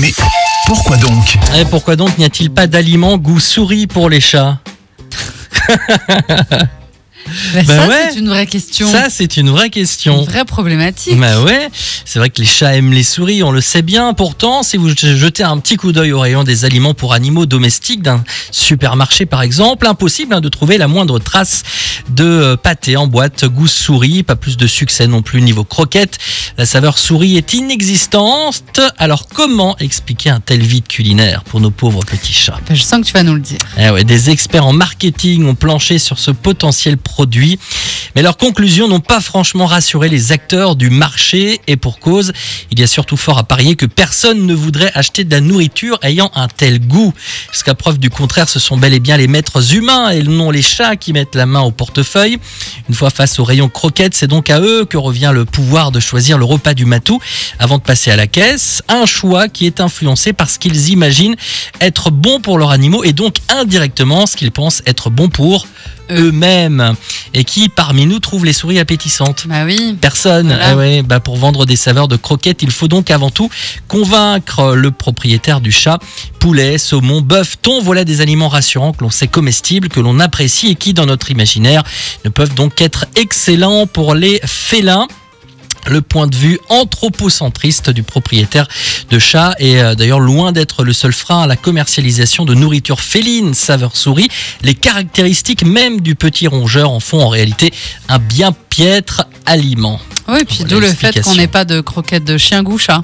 Mais pourquoi donc Et pourquoi donc n'y a-t-il pas d'aliments goût souris pour les chats? Bah, ça, ouais. c'est une vraie question. Ça, c'est une vraie question. une vraie problématique. Bah ouais, c'est vrai que les chats aiment les souris, on le sait bien. Pourtant, si vous jetez un petit coup d'œil au rayon des aliments pour animaux domestiques d'un supermarché par exemple, impossible hein, de trouver la moindre trace de euh, pâté en boîte goût souris. Pas plus de succès non plus niveau croquette. La saveur souris est inexistante. Alors comment expliquer un tel vide culinaire pour nos pauvres petits chats? Bah, je sens que tu vas nous le dire. eh ouais, des experts en marketing ont planché sur ce potentiel produit, produits mais leurs conclusions n'ont pas franchement rassuré les acteurs du marché et pour cause, il y a surtout fort à parier que personne ne voudrait acheter de la nourriture ayant un tel goût. Jusqu'à preuve du contraire, ce sont bel et bien les maîtres humains et non les chats qui mettent la main au portefeuille. Une fois face au rayon croquettes, c'est donc à eux que revient le pouvoir de choisir le repas du matou avant de passer à la caisse. Un choix qui est influencé par ce qu'ils imaginent être bon pour leurs animaux et donc indirectement ce qu'ils pensent être bon pour Eux. eux-mêmes. Et qui parmi nous trouve les souris appétissantes Bah oui. Personne. Voilà. Ouais, bah pour vendre des saveurs de croquettes, il faut donc avant tout convaincre le propriétaire du chat. Poulet, saumon, bœuf, thon, voilà des aliments rassurants que l'on sait comestibles, que l'on apprécie et qui, dans notre imaginaire, ne peuvent donc être excellents pour les félins le point de vue anthropocentriste du propriétaire de chat est euh, d'ailleurs loin d'être le seul frein à la commercialisation de nourriture féline saveur souris. Les caractéristiques même du petit rongeur en font en réalité un bien piètre aliment. Oui, puis Voilà d'où le fait qu'on n'ait pas de croquettes de chien goût chat.